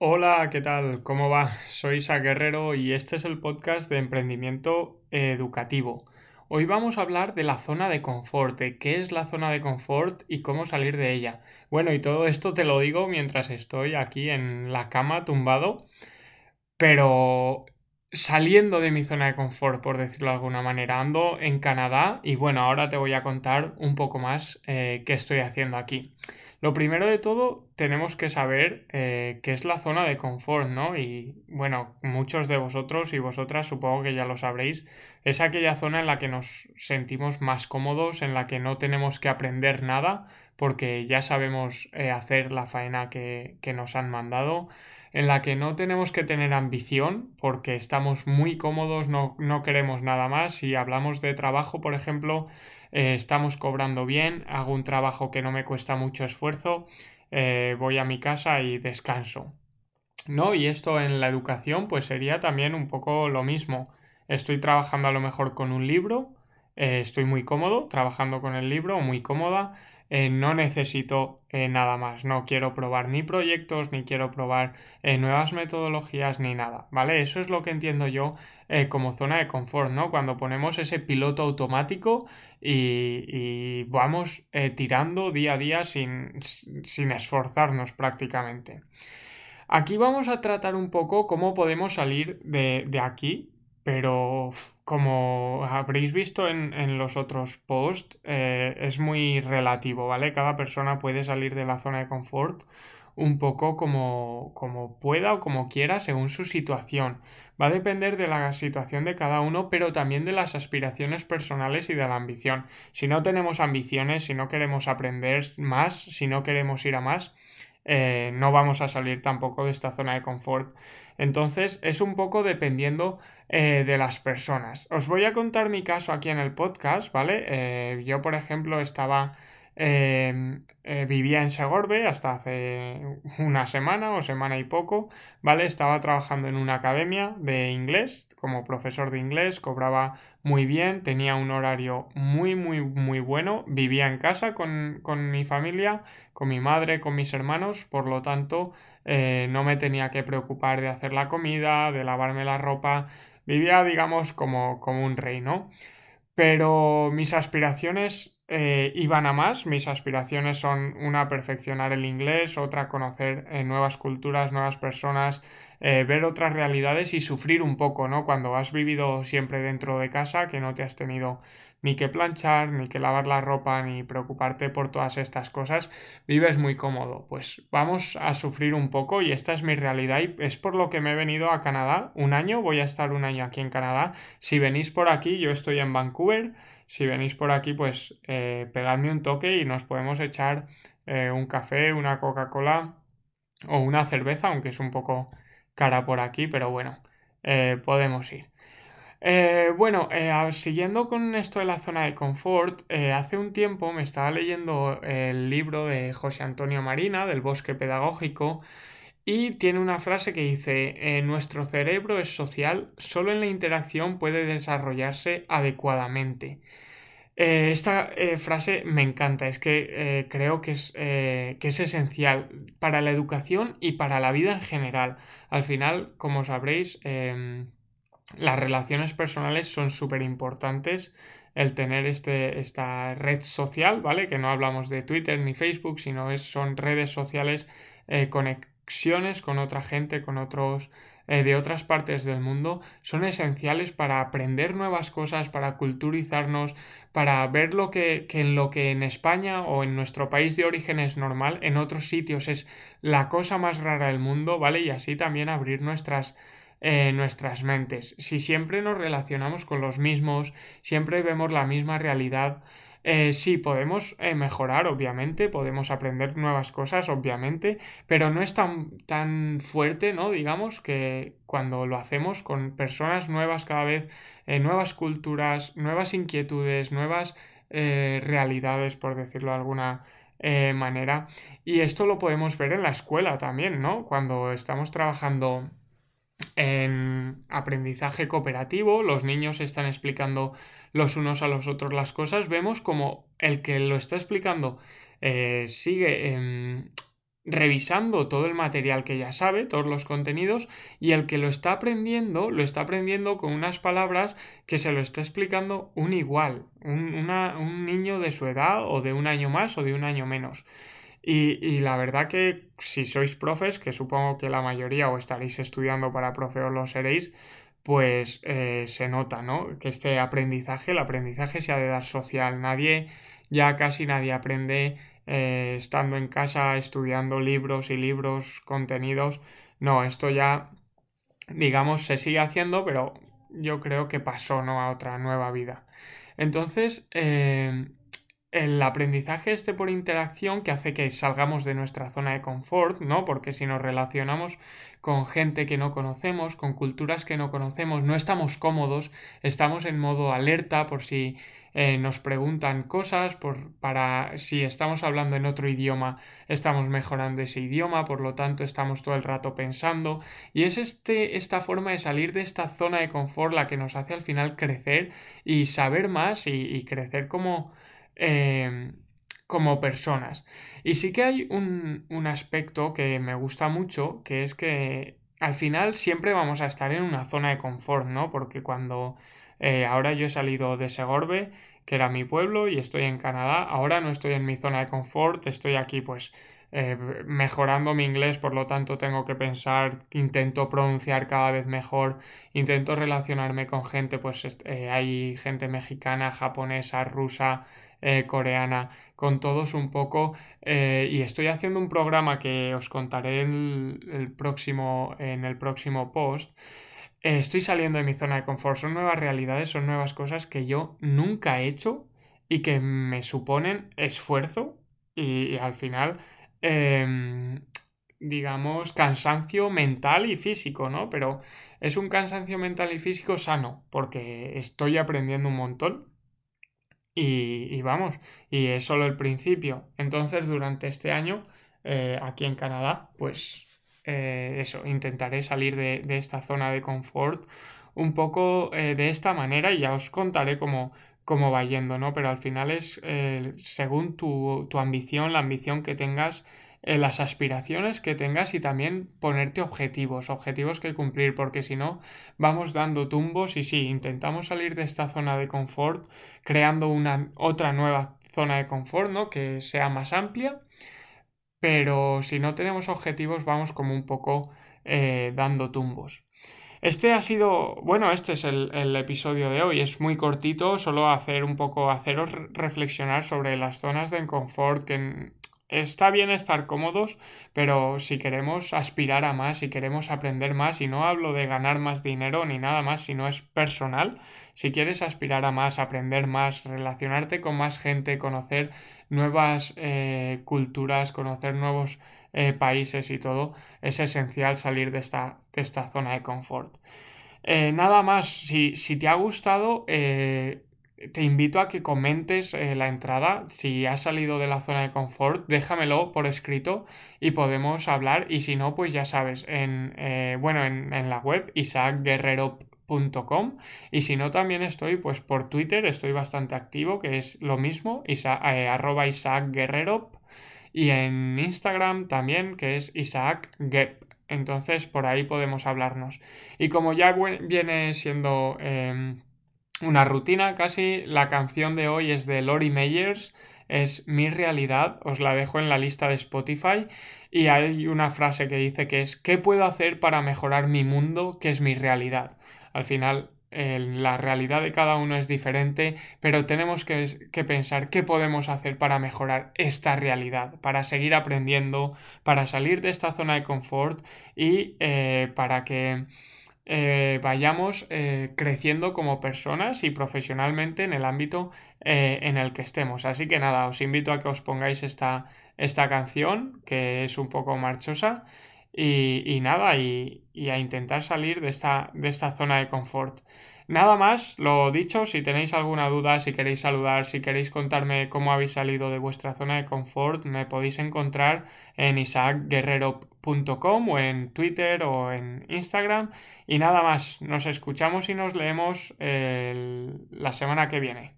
Hola, ¿qué tal? ¿Cómo va? Soy Isa Guerrero y este es el podcast de emprendimiento educativo. Hoy vamos a hablar de la zona de confort, de qué es la zona de confort y cómo salir de ella. Bueno, y todo esto te lo digo mientras estoy aquí en la cama tumbado, pero saliendo de mi zona de confort, por decirlo de alguna manera. Ando en Canadá y bueno, ahora te voy a contar un poco más eh, qué estoy haciendo aquí. Lo primero de todo, tenemos que saber eh, qué es la zona de confort, ¿no? Y bueno, muchos de vosotros y vosotras supongo que ya lo sabréis, es aquella zona en la que nos sentimos más cómodos, en la que no tenemos que aprender nada, porque ya sabemos eh, hacer la faena que, que nos han mandado en la que no tenemos que tener ambición porque estamos muy cómodos, no, no queremos nada más. Si hablamos de trabajo, por ejemplo, eh, estamos cobrando bien, hago un trabajo que no me cuesta mucho esfuerzo, eh, voy a mi casa y descanso. ¿No? Y esto en la educación pues sería también un poco lo mismo. Estoy trabajando a lo mejor con un libro, eh, estoy muy cómodo trabajando con el libro, muy cómoda, eh, no necesito eh, nada más, no quiero probar ni proyectos, ni quiero probar eh, nuevas metodologías, ni nada, ¿vale? Eso es lo que entiendo yo como zona de confort, ¿no? Cuando ponemos ese piloto automático y, vamos tirando día a día sin, sin esforzarnos prácticamente. Aquí vamos a tratar un poco cómo podemos salir de, de aquí, pero como habréis visto en, los otros posts, eh, es muy relativo, ¿vale? Cada persona puede salir de la zona de confort un poco como, como pueda o como quiera según su situación. Va a depender de la situación de cada uno, pero también de las aspiraciones personales y de la ambición. Si no tenemos ambiciones, si no queremos aprender más, si no queremos ir a más, eh, no vamos a salir tampoco de esta zona de confort. Entonces es un poco dependiendo eh, de las personas. Os voy a contar mi caso aquí en el podcast, ¿vale? Eh, yo, por ejemplo, estaba Em, vivía en Segorbe hasta hace una semana o semana y poco, ¿vale? Estaba trabajando en una academia de inglés como profesor de inglés, cobraba muy bien, tenía un horario muy, muy, muy bueno, vivía en casa con, mi familia, con mi madre, con mis hermanos, por lo tanto, eh, no me tenía que preocupar de hacer la comida, de lavarme la ropa, vivía, digamos, como, como un rey, ¿no? Pero mis aspiraciones eh, iban a más. Mis aspiraciones son una perfeccionar el inglés, otra conocer eh, nuevas culturas, nuevas personas, eh, ver otras realidades y sufrir un poco, ¿no? Cuando has vivido siempre dentro de casa, que no te has tenido ni que planchar, ni que lavar la ropa, ni preocuparte por todas estas cosas, vives muy cómodo. Pues vamos a sufrir un poco y esta es mi realidad y es por lo que me he venido a Canadá. Un año, voy a estar un año aquí en Canadá. Si venís por aquí, yo estoy en Vancouver si venís por aquí, pues eh, pegadme un toque y nos podemos echar eh, un café, una Coca-Cola o una cerveza, aunque es un poco cara por aquí, pero bueno, eh, podemos ir. bueno, siguiendo con esto de la zona de confort, hace un tiempo me estaba leyendo el libro de José Antonio Marina, del bosque pedagógico, y tiene una frase que dice, eh, nuestro cerebro es social, solo en la interacción puede desarrollarse adecuadamente. Eh, esta eh, frase me encanta, es que creo que es, que es esencial para la educación y para la vida en general. Al final, como sabréis, em, las relaciones personales son súper importantes el tener este, esta red social, ¿vale? Que no hablamos de Twitter ni Facebook, sino es, son redes sociales conectadas con otra gente, con otros eh, de otras partes del mundo, son esenciales para aprender nuevas cosas, para culturizarnos, para ver lo que, en lo que en España o en nuestro país de origen es normal, en otros sitios es la cosa más rara del mundo, ¿vale? Y así también abrir nuestras eh, nuestras mentes. Si siempre nos relacionamos con los mismos, siempre vemos la misma realidad, eh, sí, podemos eh, mejorar, obviamente, podemos aprender nuevas cosas, obviamente, pero no es tan, tan fuerte, ¿no? Digamos que cuando lo hacemos con personas nuevas cada vez, eh, nuevas culturas, nuevas inquietudes, nuevas realidades, por decirlo de alguna manera. Y esto lo podemos ver en la escuela también, ¿no? Cuando estamos trabajando en aprendizaje cooperativo, los niños están explicando los unos a los otros las cosas, vemos como el que lo está explicando eh, sigue revisando todo el material que ya sabe, todos los contenidos, y el que lo está aprendiendo, lo está aprendiendo con unas palabras que se lo está explicando un igual, un, un niño de su edad o de un año más o de un año menos. Y, y, la verdad que si sois profes, que supongo que la mayoría o estaréis estudiando para profe o lo seréis, pues eh, se nota, ¿no? Que este aprendizaje, el aprendizaje se ha de dar social. Nadie, ya casi nadie aprende eh, estando en casa estudiando libros y libros, contenidos. No, esto ya, digamos, se sigue haciendo, pero yo creo que pasó, ¿no? A otra nueva vida. Entonces, eh, el aprendizaje este por interacción que hace que salgamos de nuestra zona de confort, ¿no? Porque si nos relacionamos con gente que no conocemos, con culturas que no conocemos, no estamos cómodos, estamos en modo alerta por si eh, nos preguntan cosas, por, para si estamos hablando en otro idioma, estamos mejorando ese idioma, por lo tanto estamos todo el rato pensando. Y es este, esta forma de salir de esta zona de confort la que nos hace al final crecer y saber más y crecer como Em, como personas. Y sí que hay un, un aspecto que me gusta mucho, que es que al final siempre vamos a estar en una zona de confort, ¿no? Porque cuando eh, ahora yo he salido de Segorbe, que era mi pueblo, y estoy en Canadá, ahora no estoy en mi zona de confort, estoy aquí pues eh, mejorando mi inglés, por lo tanto tengo que pensar, intento pronunciar cada vez mejor, intento relacionarme con gente, pues eh, hay gente mexicana, japonesa, rusa, eh, coreana, con todos un poco. Eh, y estoy haciendo un programa que os contaré en el, próximo, en el próximo post. Eh, estoy saliendo de mi zona de confort. Son nuevas realidades, son nuevas cosas que yo nunca he hecho y que me suponen esfuerzo y, al final em, digamos, cansancio mental y físico, ¿no? Pero es un cansancio mental y físico sano, porque estoy aprendiendo un montón y, vamos, y es solo el principio. Entonces, durante este año, eh, aquí en Canadá, pues eh, eso, intentaré salir de, esta zona de confort un poco eh, de esta manera y ya os contaré cómo, cómo va yendo, ¿no? Pero al final es según tu, tu ambición, la ambición que tengas las aspiraciones que tengas y también ponerte objetivos, objetivos que cumplir, porque si no vamos dando tumbos y sí, intentamos salir de esta zona de confort creando una otra nueva zona de confort, ¿no? Que sea más amplia, pero si no tenemos objetivos vamos como un poco eh, dando tumbos. Este ha sido, bueno, este es el, el, episodio de hoy, es muy cortito, solo hacer un poco, haceros reflexionar sobre las zonas de confort que Está bien estar cómodos, pero si queremos aspirar a más, si queremos aprender más, y no hablo de ganar más dinero ni nada más, sino es personal, si quieres aspirar a más, aprender más, relacionarte con más gente, conocer nuevas eh, culturas, conocer nuevos eh, países y todo, es esencial salir de esta, de esta zona de confort. Eh, nada más, si, si, te ha gustado, te invito a que comentes eh, la entrada. Si has salido de la zona de confort, déjamelo por escrito y podemos hablar. Y si no, pues ya sabes, en, eh, bueno, en, la web isaacguerrero.com y si no, también estoy pues por Twitter, estoy bastante activo, que es lo mismo, isa, eh, arroba isaacguerrero y en Instagram también, que es isaacgep. Entonces por ahí podemos hablarnos. Y como ya viene siendo em, una rutina casi. La canción de hoy es de Lori Meyers, es Mi realidad, os la dejo en la lista de Spotify y hay una frase que dice que es ¿qué puedo hacer para mejorar mi mundo que es mi realidad? Al final la realidad de cada uno es diferente, pero tenemos que, pensar qué podemos hacer para mejorar esta realidad, para seguir aprendiendo, para salir de esta zona de confort y eh, para que eh, vayamos eh, creciendo como personas y profesionalmente en el ámbito eh, en el que estemos. Así que nada, os invito a que os pongáis esta, esta canción, que es un poco marchosa, y, nada, y, y, a intentar salir de esta, de esta zona de confort. Nada más, lo dicho, si tenéis alguna duda, si queréis saludar, si queréis contarme cómo habéis salido de vuestra zona de confort, me podéis encontrar en isaacguerrero.com o en Twitter o en Instagram. Y nada más, nos escuchamos y nos leemos la semana que viene.